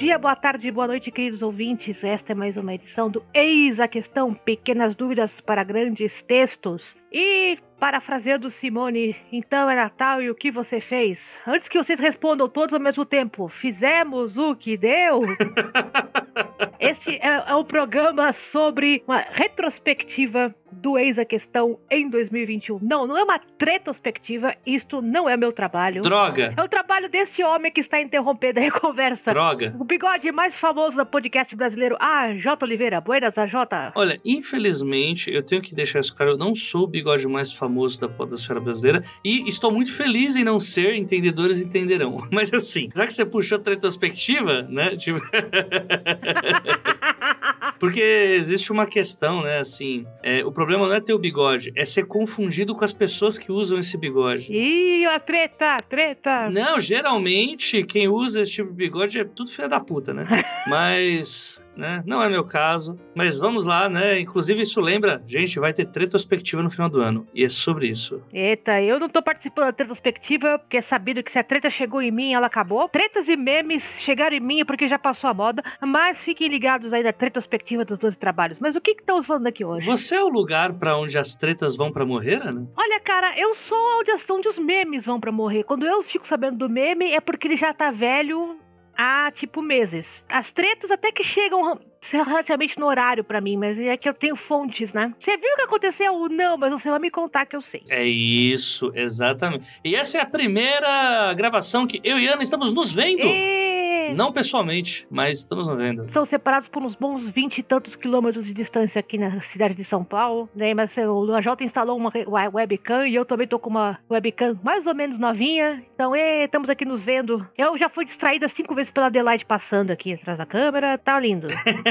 dia, boa tarde, boa noite, queridos ouvintes. Esta é mais uma edição do Eis a Questão Pequenas Dúvidas para Grandes Textos. E, parafraseando Simone, então é Natal e o que você fez? Antes que vocês respondam todos ao mesmo tempo, fizemos o que deu? este é, é um programa sobre uma retrospectiva do Eis a Questão em 2021. Não, não é uma retrospectiva, isto não é meu trabalho. Droga! É o trabalho desse homem que está interrompendo a conversa. Droga! O bigode mais famoso do podcast brasileiro, a J. Oliveira. Buenas, a J. Olha, infelizmente, eu tenho que deixar isso claro, eu não sou o bigode mais famoso da podosfera brasileira e estou muito feliz em não ser, entendedores entenderão. Mas assim, já que você puxou a retrospectiva, né, tipo... Porque existe uma questão, né, assim, é, o problema não é ter o bigode, é ser confundido com as pessoas que usam esse bigode. Ih, a treta, treta. Não, geralmente quem usa esse tipo de bigode é tudo filha da puta, né? Mas né? Não é meu caso, mas vamos lá, né? Inclusive, isso lembra, gente, vai ter retrospectiva no final do ano. E é sobre isso. Eita, eu não tô participando da retrospectiva, porque é sabido que se a treta chegou em mim, ela acabou. Tretas e memes chegaram em mim porque já passou a moda, mas fiquem ligados aí na retrospectiva dos 12 trabalhos. Mas o que que estamos falando aqui hoje? Você é o lugar para onde as tretas vão para morrer, Ana? Olha, cara, eu sou onde, onde os memes vão para morrer. Quando eu fico sabendo do meme, é porque ele já tá velho há, tipo, meses. As tretas até que chegam relativamente no horário para mim, mas é que eu tenho fontes, né? Você viu o que aconteceu? Não, mas você vai me contar que eu sei. É isso, exatamente. E essa é a primeira gravação que eu e Ana estamos nos vendo. E... Não pessoalmente, mas estamos nos vendo. São separados por uns bons vinte e tantos quilômetros de distância aqui na cidade de São Paulo. Né? Mas o AJ instalou uma webcam e eu também tô com uma webcam mais ou menos novinha. Então, e, estamos aqui nos vendo. Eu já fui distraída cinco vezes pela Adelaide passando aqui atrás da câmera. Tá lindo.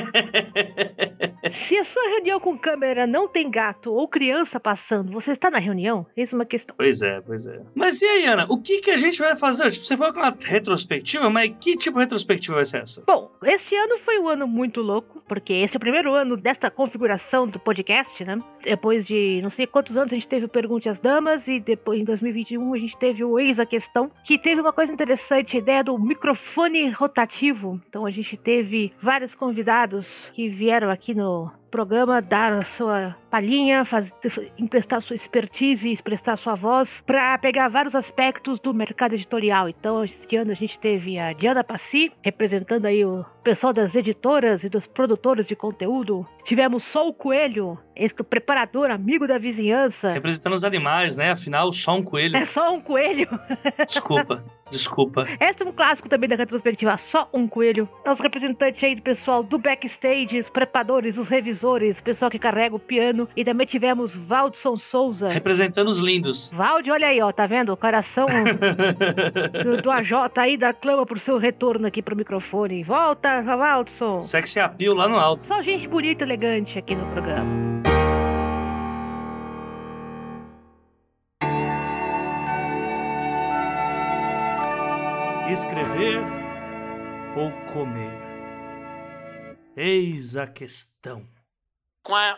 Se a sua reunião com câmera não tem gato ou criança passando, você está na reunião? Eis uma questão. Pois é, pois é. Mas e aí, Ana, o que, que a gente vai fazer? Tipo, você falou com uma retrospectiva, mas que tipo de retrospectiva vai ser essa? Bom, este ano foi um ano muito louco, porque esse é o primeiro ano desta configuração do podcast, né? Depois de não sei quantos anos a gente teve o Pergunte às Damas e depois em 2021 a gente teve o Eis a Questão, que teve uma coisa interessante, a ideia do microfone rotativo. Então a gente teve vários convidados que vieram aqui no programa dar sua palhinha, faz, emprestar sua expertise, expressar sua voz para pegar vários aspectos do mercado editorial. Então, este ano a gente teve a Diana Passi, representando aí o pessoal das editoras e dos produtores de conteúdo. Tivemos Sol Coelho, esse preparador, amigo da vizinhança. Representando os animais, né? Afinal, só um coelho. É só um coelho. Desculpa, desculpa. Esse é um clássico também da retrospectiva, só um coelho. Os representantes aí do pessoal do backstage, os preparadores, os revisores, o pessoal que carrega o piano. E também tivemos Valdson Souza. Representando os lindos. Valde, olha aí, ó, tá vendo? O coração do, do AJ aí da clama por seu retorno aqui pro microfone. Volta, Valdson. Sexy appeal lá no alto. Só gente bonita e elegante aqui no programa. Escrever ou comer? Eis a questão. Quá.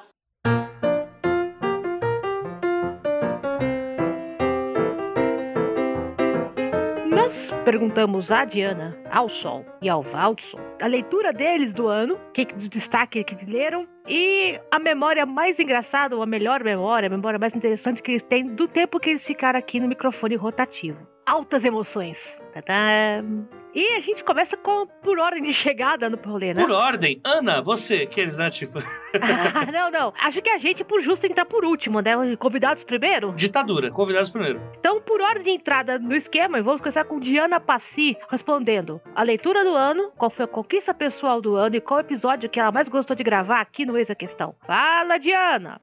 perguntamos à Diana, ao Sol e ao Valdson a leitura deles do ano, que do destaque que leram e a memória mais engraçada, ou a melhor memória, a memória mais interessante que eles têm do tempo que eles ficaram aqui no microfone rotativo. Altas emoções. E a gente começa com por ordem de chegada no rolê, né? Por ordem. Ana, você, que eles, né, tipo... ah, não, não. Acho que a gente, por justo, entrar por último, né? Convidados primeiro? Ditadura, convidados primeiro. Então, por ordem de entrada no esquema, vamos começar com Diana Passi respondendo a leitura do ano, qual foi a conquista pessoal do ano e qual episódio que ela mais gostou de gravar aqui no Ex a Questão. Fala, Diana!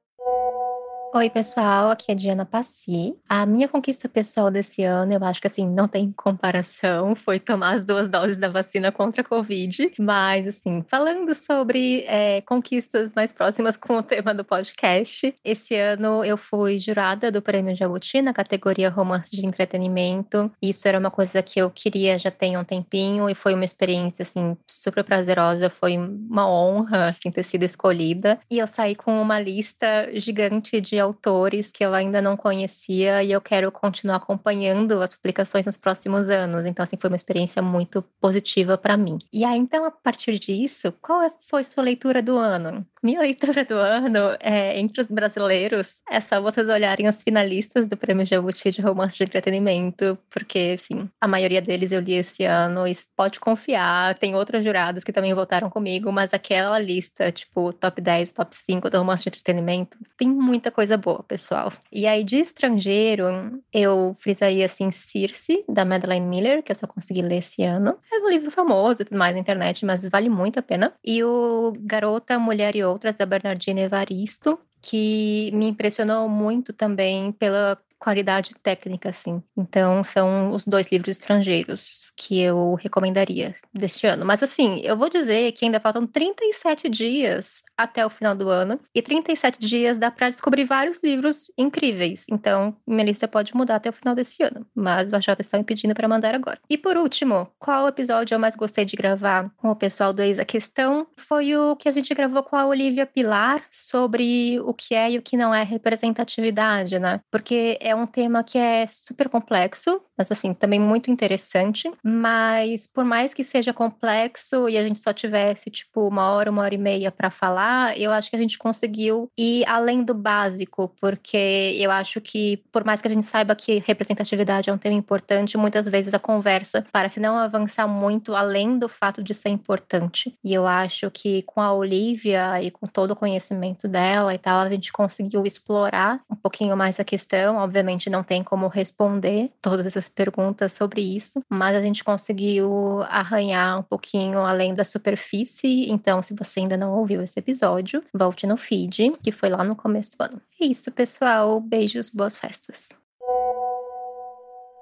Oi, pessoal, aqui é Diana Passi. A minha conquista pessoal desse ano, eu acho que assim, não tem comparação, foi tomar as duas doses da vacina contra a Covid. Mas, assim, falando sobre é, conquistas mais próximas com o tema do podcast, esse ano eu fui jurada do Prêmio Jabuti na categoria Romance de Entretenimento. Isso era uma coisa que eu queria já tem um tempinho e foi uma experiência, assim, super prazerosa. Foi uma honra, assim, ter sido escolhida. E eu saí com uma lista gigante de autores que eu ainda não conhecia e eu quero continuar acompanhando as publicações nos próximos anos. Então, assim, foi uma experiência muito positiva para mim. E aí, então, a partir disso, qual é, foi sua leitura do ano? Minha leitura do ano, é, entre os brasileiros, é só vocês olharem os finalistas do Prêmio Jabuti de Romance de Entretenimento, porque, assim, a maioria deles eu li esse ano e pode confiar. Tem outros jurados que também votaram comigo, mas aquela lista, tipo, top 10, top 5 do Romance de Entretenimento, tem muita coisa boa, pessoal. E aí, de estrangeiro, eu frisaria, assim, Circe, da Madeleine Miller, que eu só consegui ler esse ano. É um livro famoso e tudo mais na internet, mas vale muito a pena. E o Garota, Mulher e outras da Bernardina Evaristo, que me impressionou muito também pela qualidade técnica, assim. Então, são os dois livros estrangeiros que eu recomendaria deste ano. Mas, assim, eu vou dizer que ainda faltam 37 dias até o final do ano. E 37 dias dá para descobrir vários livros incríveis. Então, minha lista pode mudar até o final desse ano. Mas o Jota está me pedindo para mandar agora. E por último, qual episódio eu mais gostei de gravar com o pessoal do Ex a Questão? Foi o que a gente gravou com a Olivia Pilar sobre o que é e o que não é representatividade, né? Porque é um tema que é super complexo, mas assim, também muito interessante. Mas por mais que seja complexo e a gente só tivesse, tipo, uma hora, uma hora e meia para falar, eu acho que a gente conseguiu ir além do básico, porque eu acho que, por mais que a gente saiba que representatividade é um tema importante, muitas vezes a conversa parece não avançar muito além do fato de ser importante. E eu acho que com a Olivia e com todo o conhecimento dela e tal, a gente conseguiu explorar um pouquinho mais a questão, obviamente Obviamente não tem como responder todas essas perguntas sobre isso, mas a gente conseguiu arranhar um pouquinho além da superfície. Então, se você ainda não ouviu esse episódio, volte no feed, que foi lá no começo do ano. É isso, pessoal. Beijos, boas festas.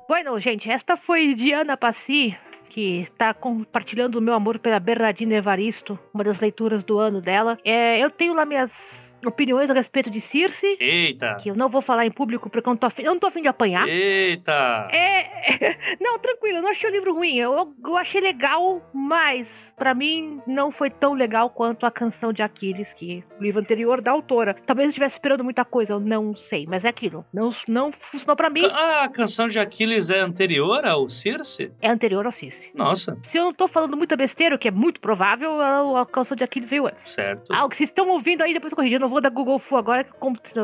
Bueno, gente, esta foi Diana Passi, que está compartilhando o meu amor pela Bernardina Evaristo, uma das leituras do ano dela. É, eu tenho lá minhas opiniões a respeito de Circe. Eita! Que eu não vou falar em público porque eu não tô afim, eu não tô afim de apanhar. Eita! É. Não, tranquilo, eu não achei o livro ruim. Eu, eu achei legal, mas para mim não foi tão legal quanto a canção de Aquiles, que o livro anterior da autora. Talvez eu estivesse esperando muita coisa, eu não sei, mas é aquilo. Não, não funcionou para mim. Ah, a canção de Aquiles é anterior ao Circe? É anterior ao Circe. Nossa. Se eu não tô falando muita besteira, o que é muito provável, a, canção de Aquiles veio antes. Certo. Ah, o que vocês estão ouvindo aí, depois corrigindo, não vou dar Google Fu agora,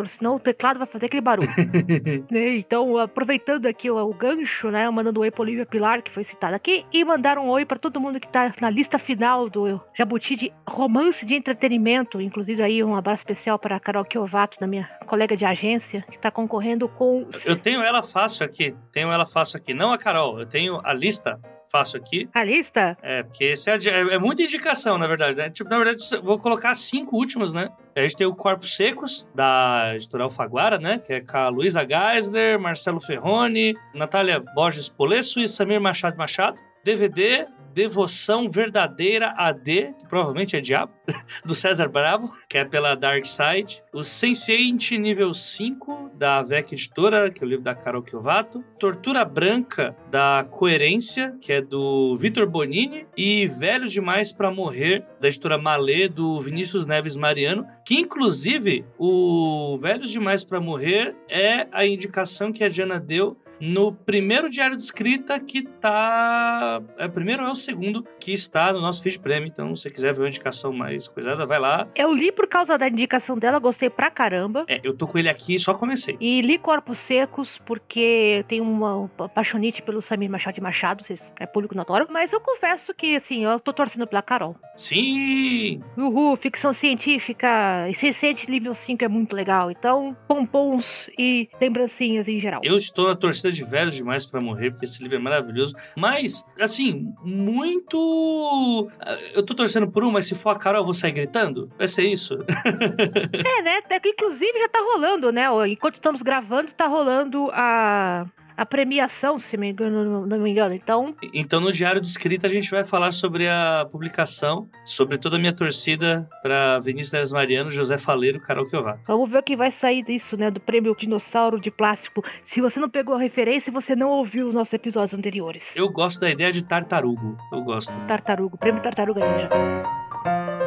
senão o teclado vai fazer aquele barulho. né? Então, aproveitando aqui o, o, gancho, né? Mandando um oi pra Olivia Pilar, que foi citada aqui, e mandar um oi para todo mundo que tá na lista final do Jabuti de romance de entretenimento. Inclusive aí um abraço especial para a Carol Kiovato, da minha colega de agência, que tá concorrendo com. Eu tenho ela fácil aqui. Tenho ela fácil aqui. Não a Carol, eu tenho a lista faço aqui. A lista? É, porque esse é, é, é muita indicação, na verdade. Né? Tipo, na verdade, vou colocar cinco últimas, né? A gente tem o Corpos Secos, da editora Alfaguara, né? Que é com a Luísa Geisler, Marcelo Ferroni, Natália Borges Polesso e Samir Machado Machado. DVD Devoção Verdadeira AD, que provavelmente é Diabo, do César Bravo, que é pela Dark Side. O Sense8 nível 5, da VEC Editora, que é o livro da Carol Kiovato. Tortura Branca, da Coerência, que é do Vitor Bonini. E Velhos Demais para Morrer, da editora Malê, do Vinícius Neves Mariano, que inclusive o Velhos Demais para Morrer é a indicação que a Diana deu no primeiro diário de escrita que tá. É, primeiro é o segundo que está no nosso feed prêmio. Então, se você quiser ver uma indicação mais coisada, vai lá. Eu li por causa da indicação dela, gostei pra caramba. É, eu tô com ele aqui e só comecei. E li Corpos Secos porque tem uma, uma paixonite pelo Samir Machado de Machado, vocês é público notório. Mas eu confesso que, assim, eu tô torcendo pela Carol. Sim! Uhul, ficção científica. E Recente nível 5 é muito legal. Então, pompons e lembrancinhas em geral. Eu estou na torcida de velhos demais para morrer, porque esse livro é maravilhoso. Mas, assim, muito. Eu tô torcendo por um, mas se for a Carol, eu vou sair gritando? Vai ser isso? é, né? É inclusive já tá rolando, né? Enquanto estamos gravando, tá rolando a a premiação, se me engano, não me engano. Então. Então, no Diário de Escrita, a gente vai falar sobre a publicação, sobre toda a minha torcida para Vinícius Neves Mariano, José Faleiro, Carol Kiová. Vamos ver o que vai sair disso, né? Do prêmio Dinossauro de Plástico. Se você não pegou a referência, você não ouviu os nossos episódios anteriores. Eu gosto da ideia de tartarugo. Eu gosto. Tartarugo, prêmio Tartaruga Ninja.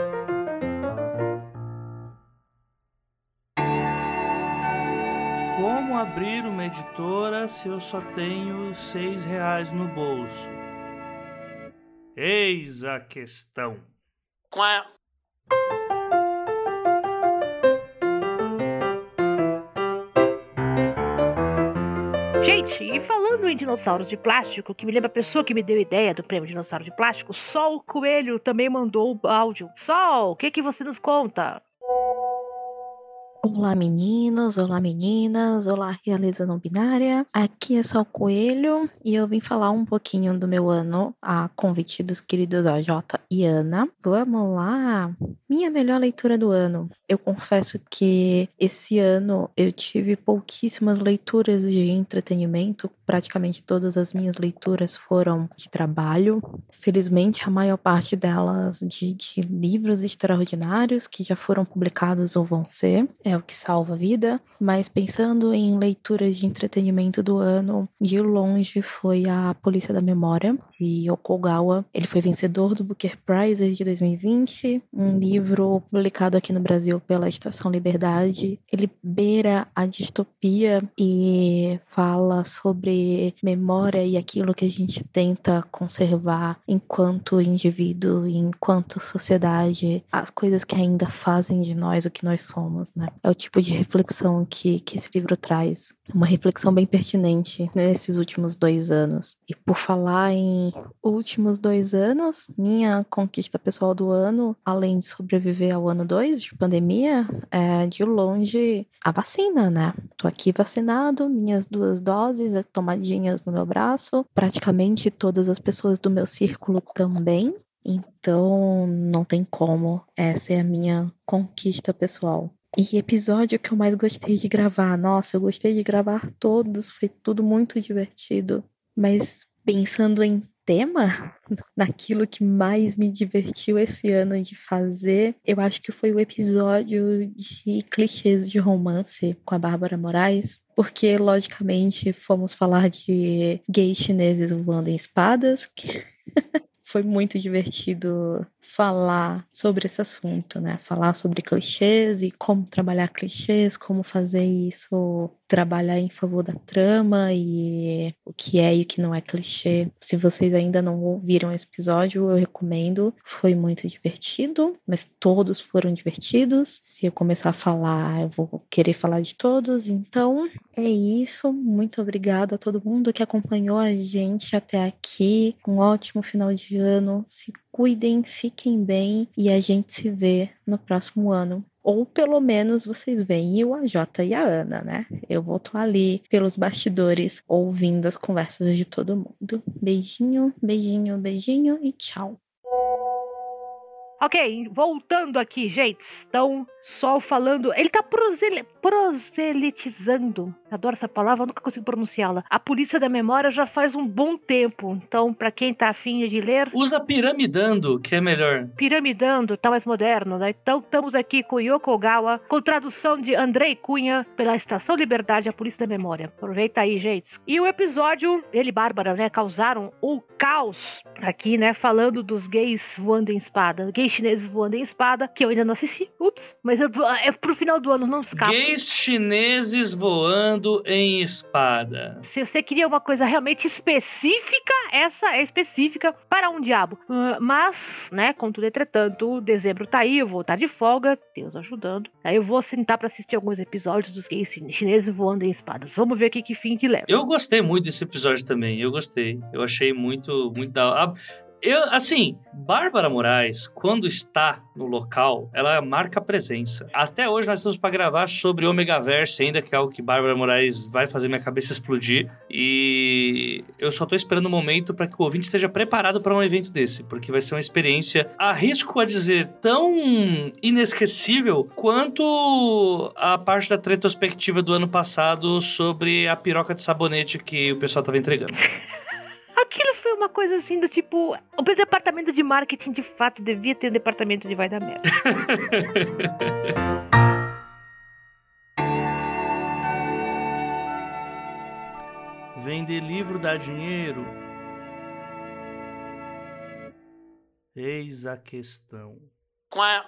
Como abrir uma editora se eu só tenho seis reais no bolso? Eis a questão. Quá. Gente, e falando em dinossauros de plástico, que me lembra a pessoa que me deu a ideia do prêmio Dinossauro de Plástico, Sol Coelho também mandou o áudio. Sol, o que, que você nos conta? Olá meninos, olá meninas, olá realeza não binária. Aqui é só o Coelho e eu vim falar um pouquinho do meu ano a convite dos queridos AJ e Ana. Vamos lá! Minha melhor leitura do ano. Eu confesso que esse ano eu tive pouquíssimas leituras de entretenimento, praticamente todas as minhas leituras foram de trabalho. Felizmente, a maior parte delas de, de livros extraordinários que já foram publicados ou vão ser. É o que salva a vida, mas pensando em leituras de entretenimento do ano, de longe foi a Polícia da Memória, de Okugawa. Ele foi vencedor do Booker Prize de 2020, um livro publicado aqui no Brasil pela Estação Liberdade. Ele beira a distopia e fala sobre memória e aquilo que a gente tenta conservar enquanto indivíduo, enquanto sociedade, as coisas que ainda fazem de nós o que nós somos, né? É o tipo de reflexão que, que esse livro traz. Uma reflexão bem pertinente nesses últimos dois anos. E por falar em últimos dois anos, minha conquista pessoal do ano, além de sobreviver ao ano dois de pandemia, é de longe a vacina, né? Tô aqui vacinado, minhas duas doses tomadinhas no meu braço, praticamente todas as pessoas do meu círculo também. Então, não tem como. Essa é a minha conquista pessoal. E episódio que eu mais gostei de gravar. Nossa, eu gostei de gravar todos, foi tudo muito divertido. Mas pensando em tema, naquilo que mais me divertiu esse ano de fazer, eu acho que foi o episódio de clichês de romance com a Bárbara Moraes. Porque, logicamente, fomos falar de gays chineses voando em espadas. foi muito divertido falar sobre esse assunto, né? Falar sobre clichês e como trabalhar clichês, como fazer isso trabalhar em favor da trama e o que é e o que não é clichê. Se vocês ainda não ouviram esse episódio, eu recomendo. Foi muito divertido, mas todos foram divertidos. Se eu começar a falar, eu vou querer falar de todos. Então, é isso. Muito obrigada a todo mundo que acompanhou a gente até aqui. Um ótimo final de ano. Se cuidem, fiquem bem e a gente se vê no próximo ano. Ou pelo menos vocês veem o AJ e a Ana, né? Eu estar ali pelos bastidores ouvindo as conversas de todo mundo. Beijinho, beijinho, beijinho e tchau. Ok, voltando aqui, gente. Então, Sol falando. Ele tá prosel proselitizando. Adoro essa palavra, nunca consigo pronunciá-la. A polícia da memória já faz um bom tempo. Então, para quem tá afim de ler. Usa piramidando, que é melhor. Piramidando, tá mais moderno, né? Então, estamos aqui com Yoko Ogawa, com tradução de Andrei Cunha, pela Estação Liberdade, a Polícia da Memória. Aproveita aí, gente. E o episódio, ele e Bárbara, né, causaram o caos aqui, né? Falando dos gays voando em espada. Gays chineses voando em espada, que eu ainda não assisti. Ups, mas eu, é pro final do ano, não escapa. Gays chineses voando em espada. Se você queria uma coisa realmente específica, essa é específica para um diabo. Uh, mas, né, contudo, entretanto, dezembro tá aí, eu vou estar de folga, Deus ajudando. Aí eu vou sentar para assistir alguns episódios dos gays chineses voando em espadas. Vamos ver o que, que fim que leva. Eu gostei muito desse episódio também, eu gostei. Eu achei muito, muito da... Eu, assim, Bárbara Moraes, quando está no local, ela marca presença. Até hoje nós estamos para gravar sobre Omega Verse, ainda que é algo que Bárbara Moraes vai fazer minha cabeça explodir. E eu só tô esperando o um momento para que o ouvinte esteja preparado para um evento desse, porque vai ser uma experiência, arrisco a dizer, tão inesquecível quanto a parte da retrospectiva do ano passado sobre a piroca de sabonete que o pessoal tava entregando. Uma coisa assim do tipo. O departamento de marketing de fato devia ter um departamento de vai dar merda. Vender livro dá dinheiro? Eis a questão. Qual?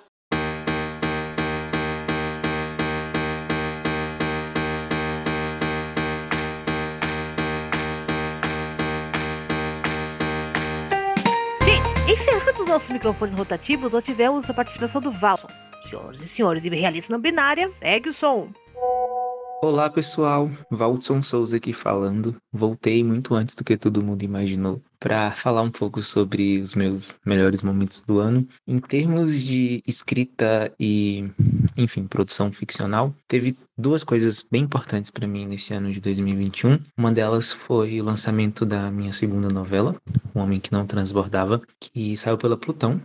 Encerrando os nossos microfones rotativos, nós tivemos a participação do Valson. Senhoras e senhores, e realista não binária, segue o som. Olá pessoal, Valdson Souza aqui falando. Voltei muito antes do que todo mundo imaginou para falar um pouco sobre os meus melhores momentos do ano. Em termos de escrita e, enfim, produção ficcional, teve duas coisas bem importantes para mim nesse ano de 2021. Uma delas foi o lançamento da minha segunda novela, O Homem que Não Transbordava, que saiu pela Plutão.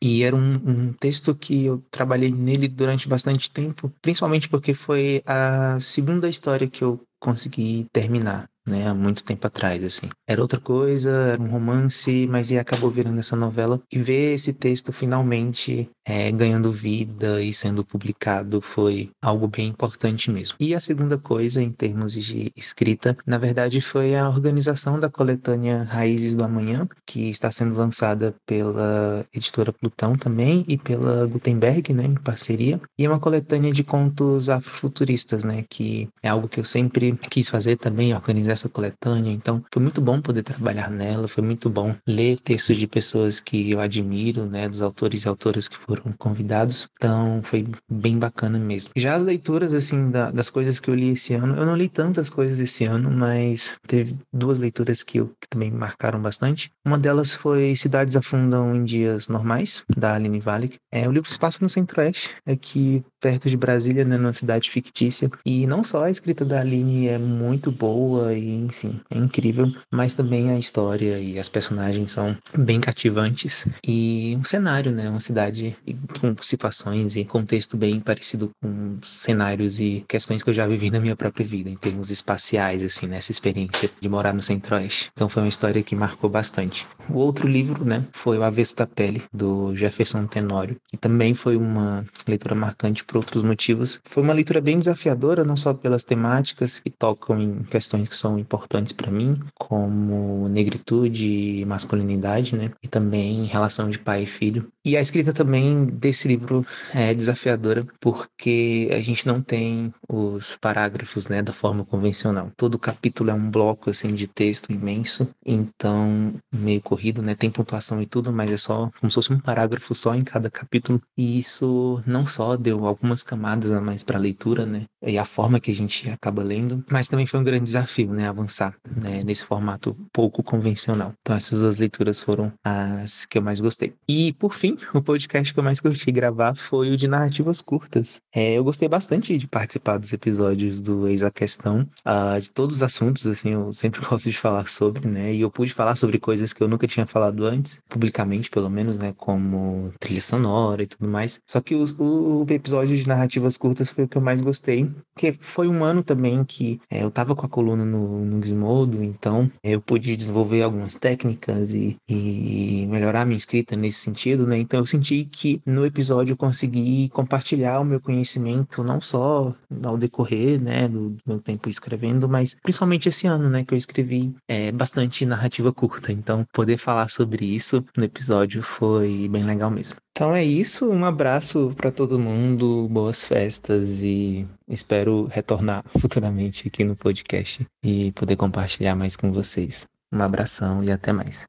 E era um, um texto que eu trabalhei nele durante bastante tempo, principalmente porque foi a segunda história que eu consegui terminar né, há muito tempo atrás, assim. Era outra coisa, era um romance, mas acabou virando essa novela. E ver esse texto finalmente é, ganhando vida e sendo publicado foi algo bem importante mesmo. E a segunda coisa, em termos de escrita, na verdade foi a organização da coletânea Raízes do Amanhã, que está sendo lançada pela editora Plutão também e pela Gutenberg, né, em parceria. E é uma coletânea de contos afrofuturistas, né, que é algo que eu sempre quis fazer também, organizar essa coletânea, então foi muito bom poder trabalhar nela, foi muito bom ler textos de pessoas que eu admiro, né, dos autores e autoras que foram convidados, então foi bem bacana mesmo. Já as leituras, assim, da, das coisas que eu li esse ano, eu não li tantas coisas esse ano, mas teve duas leituras que, eu, que também marcaram bastante. Uma delas foi Cidades Afundam em Dias Normais, da Aline Valick. É, o livro se passa no Centro-Oeste, aqui perto de Brasília, né, numa cidade fictícia, e não só a escrita da Aline é muito boa e enfim, é incrível, mas também a história e as personagens são bem cativantes e um cenário, né, uma cidade com situações e contexto bem parecido com cenários e questões que eu já vivi na minha própria vida em termos espaciais, assim, nessa experiência de morar no Centro-Oeste. Então foi uma história que marcou bastante. O outro livro, né, foi O Avesso da Pele do Jefferson Tenório, que também foi uma leitura marcante por outros motivos. Foi uma leitura bem desafiadora, não só pelas temáticas que tocam em questões que são importantes para mim, como negritude e masculinidade, né? E também relação de pai e filho. E a escrita também desse livro é desafiadora porque a gente não tem os parágrafos, né, da forma convencional. Todo capítulo é um bloco assim de texto imenso, então meio corrido, né? Tem pontuação e tudo, mas é só como se fosse um parágrafo só em cada capítulo. E isso não só deu algumas camadas a mais para a leitura, né? E a forma que a gente acaba lendo, mas também foi um grande desafio, né? Avançar né? nesse formato pouco convencional. Então essas duas leituras foram as que eu mais gostei. E por fim, o podcast que eu mais curti gravar foi o de narrativas curtas. É, eu gostei bastante de participar dos episódios do Eis a Questão, uh, de todos os assuntos, assim, eu sempre gosto de falar sobre, né? E eu pude falar sobre coisas que eu nunca tinha falado antes, publicamente pelo menos, né? Como trilha sonora e tudo mais. Só que os, o episódio de narrativas curtas foi o que eu mais gostei, porque foi um ano também que é, eu tava com a coluna no, no Gizmodo, então eu pude desenvolver algumas técnicas e, e melhorar minha escrita nesse sentido, né? Então eu senti que no episódio eu consegui compartilhar o meu conhecimento, não só ao decorrer, né, do meu tempo escrevendo, mas principalmente esse ano, né, que eu escrevi é, bastante narrativa curta. Então poder falar sobre isso no episódio foi bem legal mesmo. Então é isso, um abraço para todo mundo, boas festas e espero retornar futuramente aqui no podcast e poder compartilhar mais com vocês. Um abração e até mais.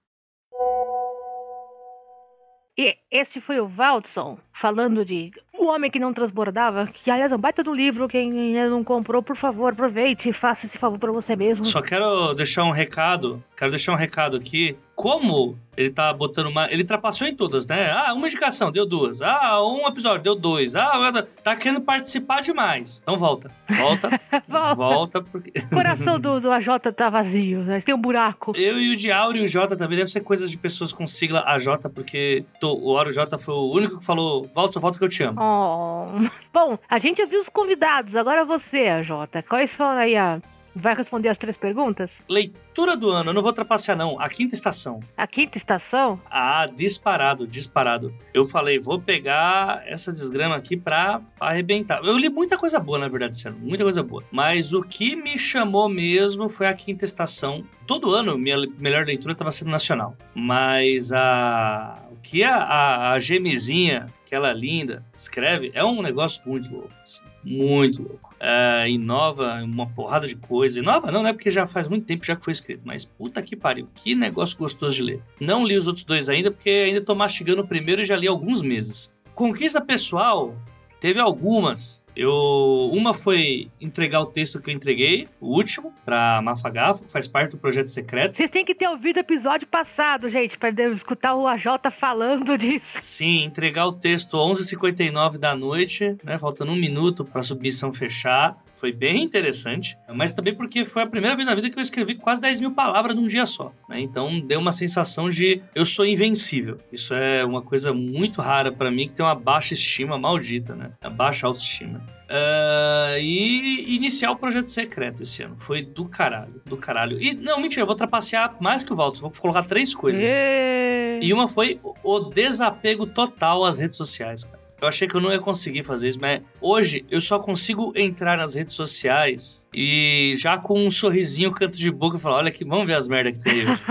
E este foi o Valdson falando de O Homem que Não Transbordava, que aliás é um baita do livro. Quem ainda não comprou, por favor, aproveite e faça esse favor para você mesmo. Só quero deixar um recado, quero deixar um recado aqui. Como ele tá botando uma. Ele trapassou em todas, né? Ah, uma indicação, deu duas. Ah, um episódio, deu dois. Ah, tá querendo participar demais. Então volta. Volta. volta. volta porque... O coração do, do AJ tá vazio, né? Tem um buraco. Eu e o Diauro e o J também deve ser coisas de pessoas com sigla AJ, porque tô, o Auro J foi o único que falou: volta, volta que eu te amo. Oh. Bom, a gente ouviu os convidados, agora você, AJ. Quais foram aí a Vai responder as três perguntas? Leitura do ano, eu não vou trapacear não. A quinta estação. A quinta estação? Ah, disparado, disparado. Eu falei, vou pegar essa desgrama aqui pra arrebentar. Eu li muita coisa boa, na verdade, ano. Muita coisa boa. Mas o que me chamou mesmo foi a quinta estação. Todo ano, minha melhor leitura estava sendo nacional. Mas a... O que a, a, a gemezinha, aquela linda, escreve, é um negócio muito louco. Assim muito louco. É, inova uma porrada de coisa. Inova não, né? Porque já faz muito tempo já que foi escrito. Mas puta que pariu, que negócio gostoso de ler. Não li os outros dois ainda, porque ainda tô mastigando o primeiro e já li alguns meses. Conquista pessoal, teve algumas. Eu, uma foi entregar o texto que eu entreguei, o último, pra Mafagafo, faz parte do projeto secreto. Vocês têm que ter ouvido o episódio passado, gente, pra escutar o AJ falando disso. Sim, entregar o texto 11h59 da noite, né? Faltando um minuto pra submissão fechar. Foi bem interessante, mas também porque foi a primeira vez na vida que eu escrevi quase 10 mil palavras num dia só. Né? Então deu uma sensação de eu sou invencível. Isso é uma coisa muito rara para mim que tem uma baixa estima maldita, né? A baixa autoestima. Uh, e iniciar o projeto secreto esse ano. Foi do caralho, do caralho. E não, mentira, eu vou trapacear mais que o Valdo. Vou colocar três coisas. E... E uma foi o desapego total às redes sociais. Eu achei que eu não ia conseguir fazer isso, mas hoje eu só consigo entrar nas redes sociais e já com um sorrisinho, canto de boca, falar: olha aqui, vamos ver as merdas que tem hoje.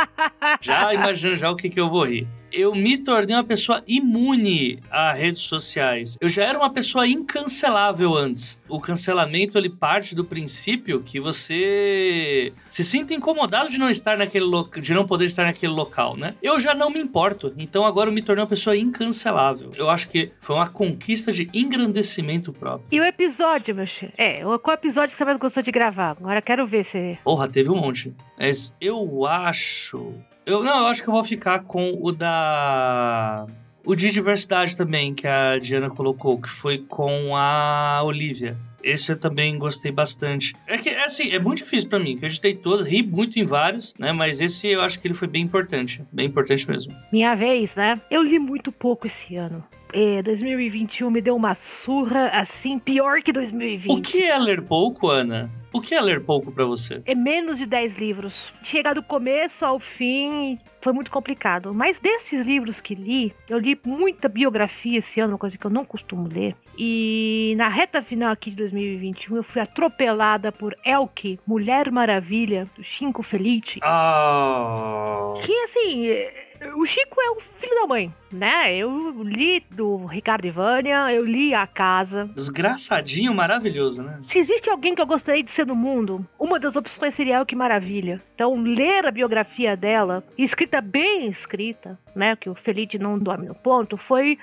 já imagino já o que, que eu vou rir eu me tornei uma pessoa imune a redes sociais. Eu já era uma pessoa incancelável antes. O cancelamento ele parte do princípio que você se sinta incomodado de não estar naquele local, de não poder estar naquele local, né? Eu já não me importo. Então agora eu me tornei uma pessoa incancelável. Eu acho que foi uma conquista de engrandecimento próprio. E o episódio, meu filho? É, qual episódio que você mais gostou de gravar? Agora quero ver se. Porra, teve um monte. Mas eu acho eu, não, eu acho que eu vou ficar com o da. O de diversidade também, que a Diana colocou, que foi com a Olivia. Esse eu também gostei bastante. É que, é assim, é muito difícil para mim, que eu editei todos, ri muito em vários, né? Mas esse eu acho que ele foi bem importante. Bem importante mesmo. Minha vez, né? Eu li muito pouco esse ano. É, 2021 me deu uma surra, assim, pior que 2020. O que é ler pouco, Ana? O que é ler pouco para você? É menos de 10 livros. Chegar do começo ao fim foi muito complicado. Mas desses livros que li, eu li muita biografia esse ano, uma coisa que eu não costumo ler. E na reta final aqui de 2021, eu fui atropelada por Elke, Mulher Maravilha, do Chico Felice. Oh. Que assim o Chico é o filho da mãe, né? Eu li do Ricardo Ivânia, eu li A Casa. Desgraçadinho, maravilhoso, né? Se existe alguém que eu gostaria de ser no mundo, uma das opções seria o que maravilha. Então, ler a biografia dela, escrita bem escrita, né? Que o Felipe não dorme no ponto, foi,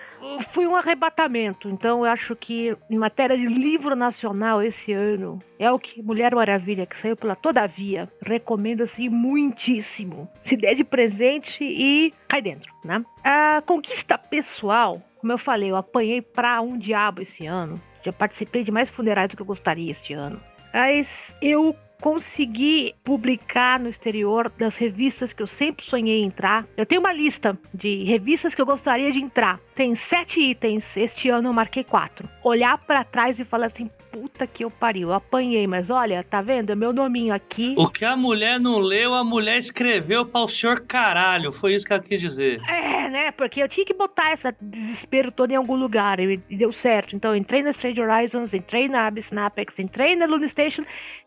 foi um arrebatamento. Então, eu acho que em matéria de livro nacional esse ano, é o que Mulher Maravilha, que saiu pela Todavia, recomendo assim muitíssimo. Se der de presente e cai dentro, né? A conquista pessoal, como eu falei, eu apanhei pra um diabo esse ano. Já participei de mais funerais do que eu gostaria este ano. Mas eu consegui publicar no exterior das revistas que eu sempre sonhei entrar. Eu tenho uma lista de revistas que eu gostaria de entrar. Tem sete itens. Este ano eu marquei quatro. Olhar para trás e falar assim: puta que eu pariu, eu apanhei, mas olha, tá vendo? É meu nominho aqui. O que a mulher não leu, a mulher escreveu para o senhor caralho. Foi isso que ela quis dizer. É, né? Porque eu tinha que botar esse desespero todo em algum lugar e deu certo. Então entrei na Strange Horizons, entrei na Abyss Napex, entrei na Luna Station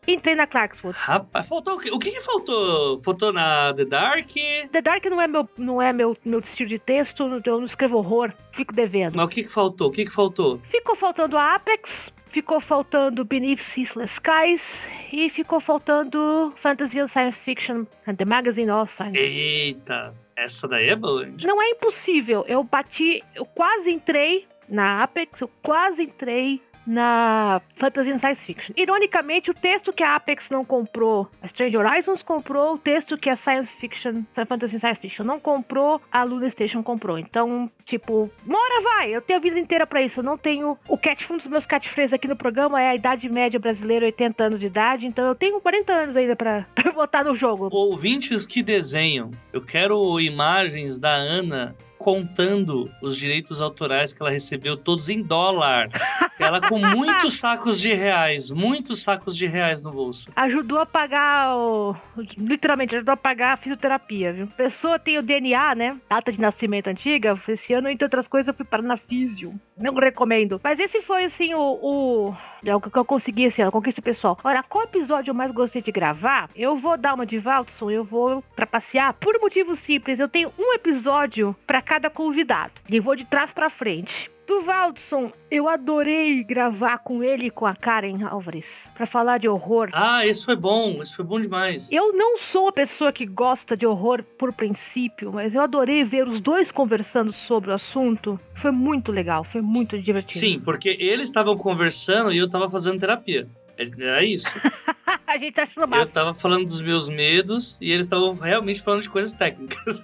Entrei na Clarkswood. Rapaz, faltou o quê? O que, que faltou? Faltou na The Dark? The Dark não é meu, não é meu, meu estilo de texto, eu não escrevo horror, fico devendo. Mas o que, que faltou? O que, que faltou? Ficou faltando a Apex, ficou faltando Beneath Ceaseless Skies e ficou faltando Fantasy and Science Fiction and the Magazine of Science. Eita, essa daí é boa? Não é impossível, eu bati, eu quase entrei na Apex, eu quase entrei na Fantasy Science Fiction. Ironicamente, o texto que a Apex não comprou, a Strange Horizons comprou, o texto que a Science Fiction, a Fantasy Science Fiction não comprou, a Luna Station comprou. Então, tipo, uma hora vai, eu tenho a vida inteira para isso. Eu não tenho. O cat, um dos meus catchphrases aqui no programa é a idade média brasileira, 80 anos de idade, então eu tenho 40 anos ainda pra botar no jogo. Ouvintes que desenham, eu quero imagens da Ana contando os direitos autorais que ela recebeu todos em dólar. Ela com muitos sacos de reais, muitos sacos de reais no bolso. Ajudou a pagar o. Literalmente, ajudou a pagar a fisioterapia, viu? Pessoa tem o DNA, né? Data de nascimento antiga. Esse ano, entre outras coisas, eu fui parar na físio. Não recomendo. Mas esse foi, assim, o, o é o que eu consegui assim, a conquista pessoal. Ora, qual episódio eu mais gostei de gravar? Eu vou dar uma de Valtson, eu vou para passear por um motivo simples. Eu tenho um episódio para cada convidado e vou de trás para frente. Do Valdson, eu adorei gravar com ele e com a Karen Álvares pra falar de horror. Ah, esse foi bom, esse foi bom demais. Eu não sou uma pessoa que gosta de horror por princípio, mas eu adorei ver os dois conversando sobre o assunto. Foi muito legal, foi muito divertido. Sim, porque eles estavam conversando e eu tava fazendo terapia. É- Era isso. a gente achou Eu massa. tava falando dos meus medos e eles estavam realmente falando de coisas técnicas.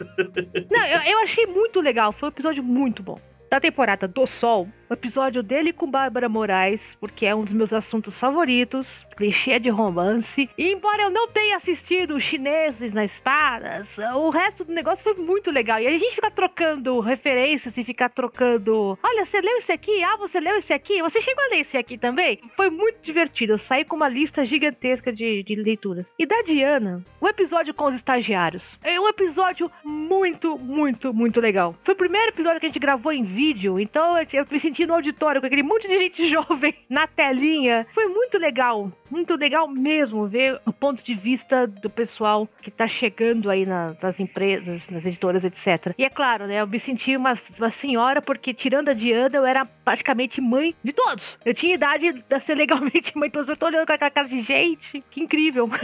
Não, eu, eu achei muito legal, foi um episódio muito bom. Da temporada do Sol, o episódio dele com Bárbara Moraes, porque é um dos meus assuntos favoritos, clichê de romance. E embora eu não tenha assistido chineses na espadas, o resto do negócio foi muito legal. E a gente fica trocando referências e fica trocando. Olha, você leu esse aqui? Ah, você leu esse aqui? Você chegou a ler esse aqui também? Foi muito divertido. Eu saí com uma lista gigantesca de, de leituras. E da Diana, o episódio com os estagiários. É um episódio muito, muito, muito legal. Foi o primeiro episódio que a gente gravou em vídeo, então eu me senti no auditório com aquele monte de gente jovem na telinha. Foi muito legal, muito legal mesmo ver o ponto de vista do pessoal que tá chegando aí na- nas empresas, nas editoras, etc. E é claro, né, eu me senti uma, uma senhora porque tirando a Diana, eu era praticamente mãe de todos. Eu tinha idade de ser legalmente mãe, então eu tô olhando com aquela cara de gente, que incrível.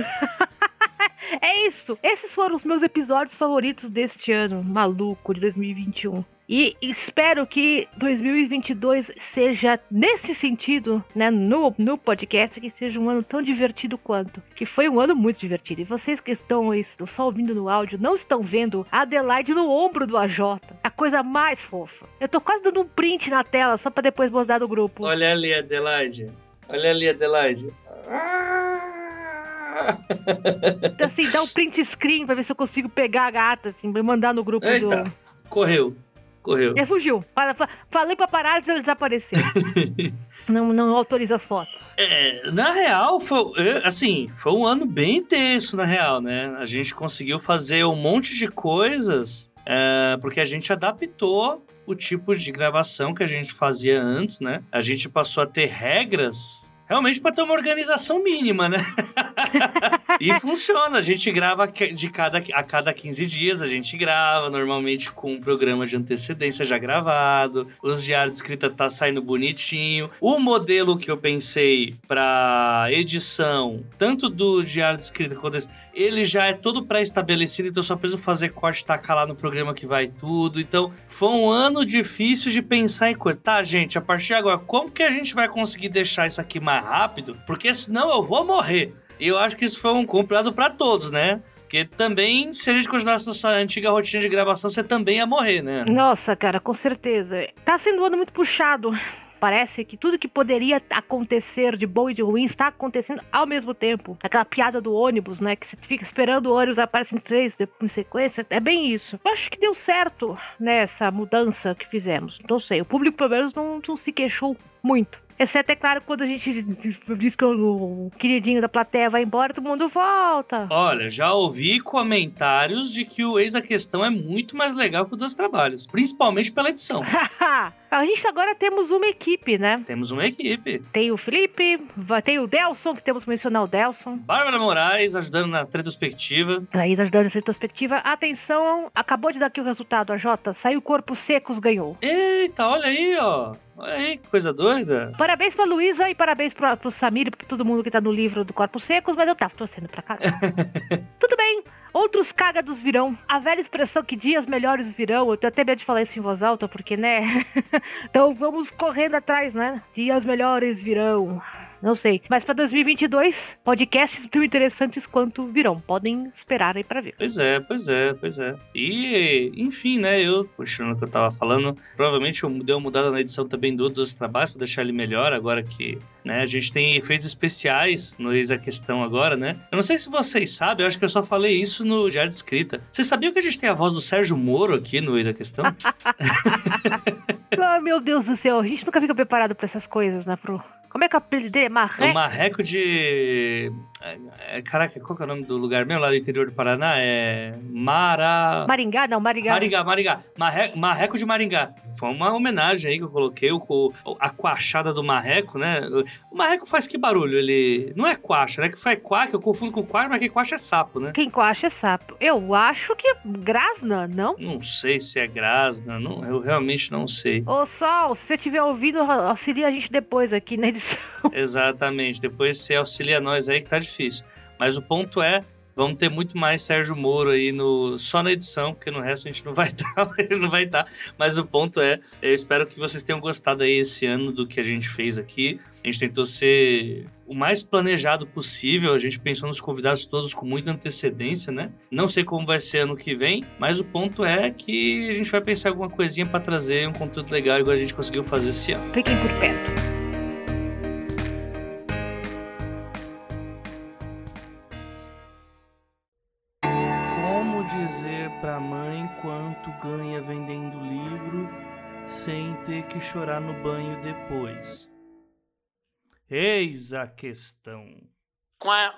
É isso. Esses foram os meus episódios favoritos deste ano maluco de 2021. E espero que 2022 seja nesse sentido, né, no, no podcast, que seja um ano tão divertido quanto. Que foi um ano muito divertido. E vocês que estão aí só ouvindo no áudio não estão vendo a Adelaide no ombro do AJ. A coisa mais fofa. Eu tô quase dando um print na tela só pra depois mostrar no grupo. Olha ali, Adelaide. Olha ali, Adelaide. Então, assim, dá um print screen pra ver se eu consigo pegar a gata, assim, pra mandar no grupo Eita, do. correu. Correu. Ele fugiu. Fa- fa- Falei pra parar e ele desapareceu. não, não autoriza as fotos. É, na real, foi, é, assim, foi um ano bem intenso, na real, né? A gente conseguiu fazer um monte de coisas, é, porque a gente adaptou o tipo de gravação que a gente fazia antes, né? A gente passou a ter regras realmente para ter uma organização mínima, né? e funciona, a gente grava de cada, a cada 15 dias, a gente grava, normalmente com um programa de antecedência já gravado, os diários de escrita tá saindo bonitinho. O modelo que eu pensei para edição, tanto do diário de escrita quanto desse, ele já é todo pré-estabelecido, então só preciso fazer corte tacar lá no programa que vai tudo. Então, foi um ano difícil de pensar em coisa. Tá, gente, a partir de agora, como que a gente vai conseguir deixar isso aqui mais rápido? Porque senão eu vou morrer. E eu acho que isso foi um compilado para todos, né? Porque também, se a gente continuasse nossa antiga rotina de gravação, você também ia morrer, né? Nossa, cara, com certeza. Tá sendo um ano muito puxado. Parece que tudo que poderia acontecer de bom e de ruim está acontecendo ao mesmo tempo. Aquela piada do ônibus, né? Que você fica esperando o ônibus, aparecem três em sequência. É bem isso. Eu acho que deu certo nessa mudança que fizemos. Não sei, o público pelo menos não, não se queixou muito. Exceto, é claro, quando a gente diz que o queridinho da plateia vai embora, todo mundo volta. Olha, já ouvi comentários de que o Ex a Questão é muito mais legal que o Dois Trabalhos, principalmente pela edição. a gente agora temos uma equipe, né? Temos uma equipe. Tem o Felipe, tem o Delson, que temos que mencionar o Delson. Bárbara Moraes ajudando na retrospectiva. Thaís ajudando essa retrospectiva. Atenção, acabou de dar aqui o resultado, a Jota. Saiu Corpo Secos, ganhou. Eita, olha aí, ó. Olha aí, que coisa doida. Parabéns pra Luísa e parabéns pra, pro Samir e pra todo mundo que tá no livro do Corpos Secos, mas eu tava torcendo pra cá. Tudo bem. Outros cágados virão. A velha expressão que dias melhores virão. Eu tenho até medo de falar isso em voz alta, porque, né? então vamos correndo atrás, né? Dias melhores virão. Não sei. Mas pra 2022, podcasts tão interessantes quanto virão. Podem esperar aí pra ver. Pois é, pois é, pois é. E, enfim, né, eu, continuando o que eu tava falando, provavelmente eu dei uma mudada na edição também do dos trabalhos pra deixar ele melhor, agora que, né, a gente tem efeitos especiais no Eis a Questão agora, né? Eu não sei se vocês sabem, eu acho que eu só falei isso no Diário de Escrita. Vocês sabiam que a gente tem a voz do Sérgio Moro aqui no Eis a Questão? Ai, meu Deus do céu. A gente nunca fica preparado pra essas coisas, né? Pro... Como é que é o apelido dele? É o Marré? marreco de... é, caraca, qual que é o nome do lugar mesmo lá do interior do Paraná? É. Mara. Maringá, não, Maringá. Maringá, Maringá. Marre... Marreco de Maringá. Foi uma homenagem aí que eu coloquei, o, a coachada do marreco, né? O marreco faz que barulho? Ele. Não é coacha, né? Que faz quá, que eu confundo com coacha, mas quem coacha é sapo, né? Quem coacha é sapo. Eu acho que é grasna, não? Não sei se é grasna, não, eu realmente não sei. Ô, Sol, se você estiver ouvindo, auxilia a gente depois aqui na edição. Exatamente, depois você auxilia nós aí que tá difícil. Mas o ponto é Vamos ter muito mais Sérgio Moro aí no, só na edição, porque no resto a gente não vai estar, ele não vai estar. Mas o ponto é, eu espero que vocês tenham gostado aí esse ano do que a gente fez aqui. A gente tentou ser o mais planejado possível. A gente pensou nos convidados todos com muita antecedência, né? Não sei como vai ser ano que vem, mas o ponto é que a gente vai pensar alguma coisinha para trazer um conteúdo legal igual a gente conseguiu fazer esse ano. Fiquem por perto. Quanto ganha vendendo livro sem ter que chorar no banho depois. Eis a questão. Quá.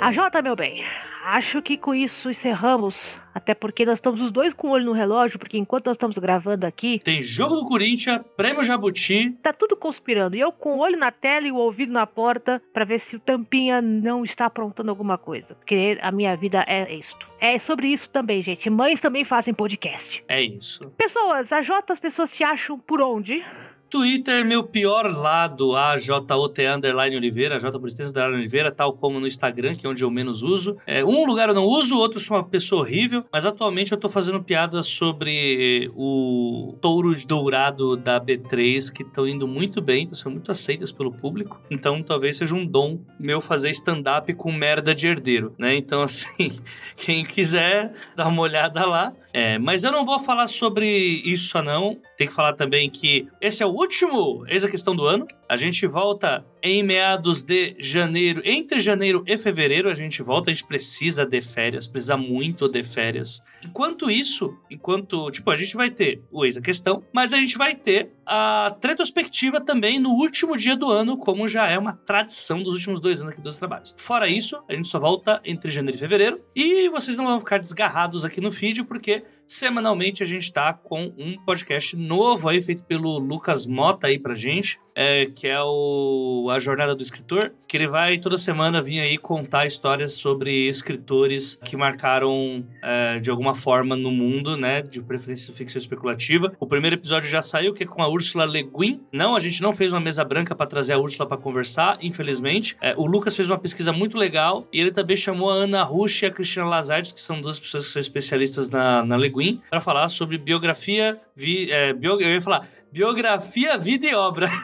A Jota, meu bem, acho que com isso encerramos. Até porque nós estamos os dois com o olho no relógio, porque enquanto nós estamos gravando aqui. Tem jogo do Corinthians, prêmio Jabuti. Tá tudo conspirando. E eu com o olho na tela e o ouvido na porta para ver se o Tampinha não está aprontando alguma coisa. Porque a minha vida é isto. É sobre isso também, gente. Mães também fazem podcast. É isso. Pessoas, a Jota, as pessoas te acham por onde? Twitter, meu pior lado, AJOT underline Oliveira, J por underline Oliveira, tal como no Instagram, que é onde eu menos uso. É, um lugar eu não uso, outro sou uma pessoa horrível, mas atualmente eu tô fazendo piadas sobre o touro dourado da B3, que estão indo muito bem, são muito aceitas pelo público. Então talvez seja um dom meu fazer stand-up com merda de herdeiro, né? Então, assim, quem quiser dar uma olhada lá. É, mas eu não vou falar sobre isso, não. Tem que falar também que esse é o último Eis a Questão do ano. A gente volta em meados de janeiro. Entre janeiro e fevereiro a gente volta. A gente precisa de férias, precisa muito de férias. Enquanto isso, enquanto, tipo, a gente vai ter o Eis a Questão, mas a gente vai ter a retrospectiva também no último dia do ano, como já é uma tradição dos últimos dois anos aqui dos trabalhos. Fora isso, a gente só volta entre janeiro e fevereiro. E vocês não vão ficar desgarrados aqui no feed, porque semanalmente a gente tá com um podcast novo aí, feito pelo Lucas Mota aí pra gente é, que é o A Jornada do Escritor, que ele vai toda semana vir aí contar histórias sobre escritores que marcaram é, de alguma forma no mundo, né? De preferência ficção especulativa. O primeiro episódio já saiu, que é com a Úrsula Le Guin. Não, a gente não fez uma mesa branca para trazer a Úrsula para conversar, infelizmente. É, o Lucas fez uma pesquisa muito legal e ele também chamou a Ana Rush e a Cristina Lazardes, que são duas pessoas que são especialistas na, na Le Guin, para falar sobre biografia. Vi, é, bio, eu ia falar Biografia, vida e obra.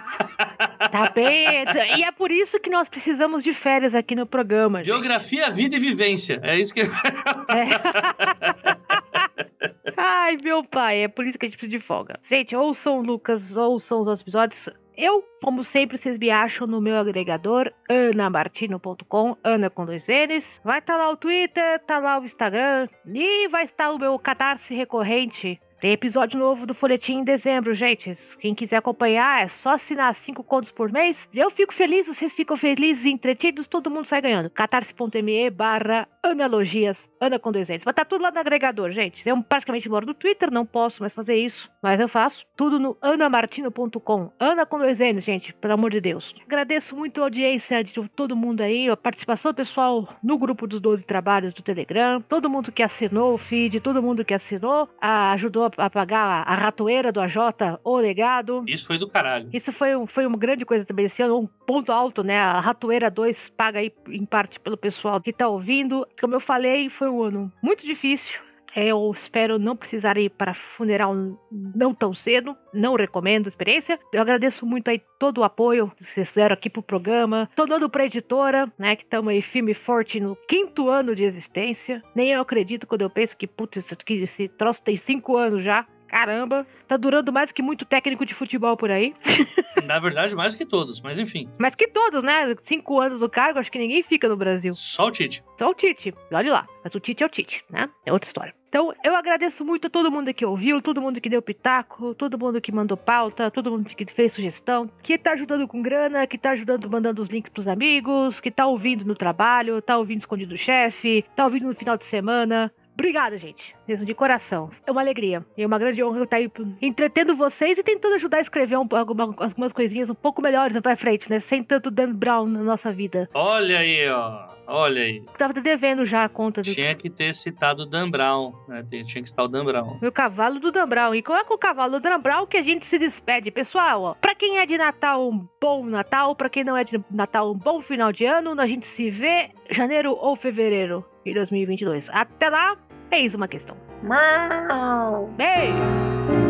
Tá bem. E é por isso que nós precisamos de férias aqui no programa. Gente. Biografia, vida e vivência. É isso que. É. Ai, meu pai, é por isso que a gente precisa de folga. Gente, ouçam o Lucas, ouçam os outros episódios. Eu, como sempre, vocês me acham no meu agregador, anamartino.com, Ana com dois N's. Vai estar tá lá o Twitter, tá lá o Instagram e vai estar o meu catarse recorrente tem episódio novo do Folhetim em dezembro, gente. Quem quiser acompanhar, é só assinar 5 contos por mês. Eu fico feliz, vocês ficam felizes entretidos, todo mundo sai ganhando. catarse.me barra analogias, Ana com dois Vai estar tá tudo lá no agregador, gente. Eu praticamente moro no Twitter, não posso mais fazer isso, mas eu faço tudo no anamartino.com. Ana com dois N's, gente, pelo amor de Deus. Agradeço muito a audiência de todo mundo aí, a participação pessoal no grupo dos 12 trabalhos do Telegram, todo mundo que assinou o feed, todo mundo que assinou, ajudou a pagar a ratoeira do AJ, o legado. Isso foi do caralho. Isso foi, foi uma grande coisa também esse ano, um ponto alto, né? A ratoeira 2 paga aí em parte pelo pessoal que tá ouvindo. Como eu falei, foi um ano muito difícil. Eu espero não precisar ir para funeral não tão cedo. Não recomendo a experiência. Eu agradeço muito aí todo o apoio que vocês fizeram aqui pro programa. Tô dando pra editora, né? Que estamos aí firme e forte no quinto ano de existência. Nem eu acredito quando eu penso que, putz, esse troço tem cinco anos já. Caramba, tá durando mais que muito técnico de futebol por aí. Na verdade, mais que todos, mas enfim. Mais que todos, né? Cinco anos no cargo, acho que ninguém fica no Brasil. Só o Tite. Só o Tite. Olha lá. Mas o Tite é o Tite, né? É outra história. Então, eu agradeço muito a todo mundo que ouviu, todo mundo que deu pitaco, todo mundo que mandou pauta, todo mundo que fez sugestão, que tá ajudando com grana, que tá ajudando mandando os links pros amigos, que tá ouvindo no trabalho, tá ouvindo escondido do chefe, tá ouvindo no final de semana. Obrigado, gente. Mesmo de coração. É uma alegria. E é uma grande honra estar aí entretendo vocês e tentando ajudar a escrever um, alguma, algumas coisinhas um pouco melhores pra frente, né? Sem tanto Dan Brown na nossa vida. Olha aí, ó. Olha aí. Tava devendo já a conta do. Tinha que ter citado o Dan Brown, né? Tinha que citar o Dan Brown. Meu cavalo do Dan Brown. E é com o cavalo do Dan Brown que a gente se despede, pessoal? Ó, pra quem é de Natal, um bom Natal. Pra quem não é de Natal, um bom final de ano. A gente se vê janeiro ou fevereiro de 2022. Até lá, eis uma questão. Beijo!